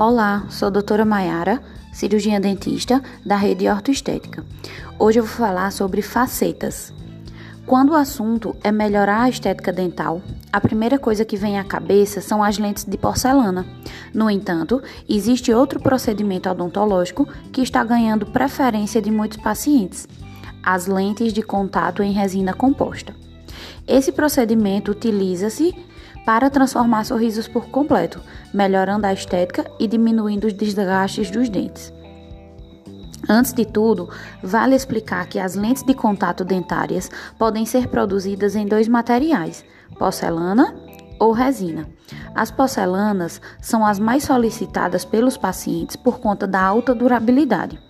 Olá, sou a doutora Maiara, cirurgiã dentista da rede ortoestética. Hoje eu vou falar sobre facetas. Quando o assunto é melhorar a estética dental, a primeira coisa que vem à cabeça são as lentes de porcelana. No entanto, existe outro procedimento odontológico que está ganhando preferência de muitos pacientes: as lentes de contato em resina composta. Esse procedimento utiliza-se para transformar sorrisos por completo, melhorando a estética e diminuindo os desgastes dos dentes. Antes de tudo, vale explicar que as lentes de contato dentárias podem ser produzidas em dois materiais: porcelana ou resina. As porcelanas são as mais solicitadas pelos pacientes por conta da alta durabilidade.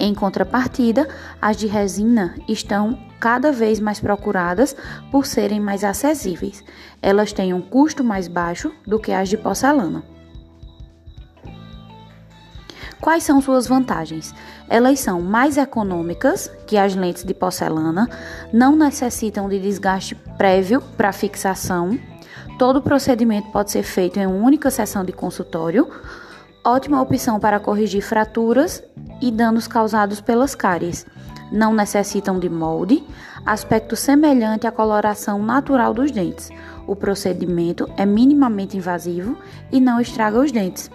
Em contrapartida, as de resina estão cada vez mais procuradas por serem mais acessíveis. Elas têm um custo mais baixo do que as de porcelana. Quais são suas vantagens? Elas são mais econômicas que as lentes de porcelana, não necessitam de desgaste prévio para fixação. Todo o procedimento pode ser feito em uma única sessão de consultório. Ótima opção para corrigir fraturas e danos causados pelas cáries. Não necessitam de molde, aspecto semelhante à coloração natural dos dentes. O procedimento é minimamente invasivo e não estraga os dentes.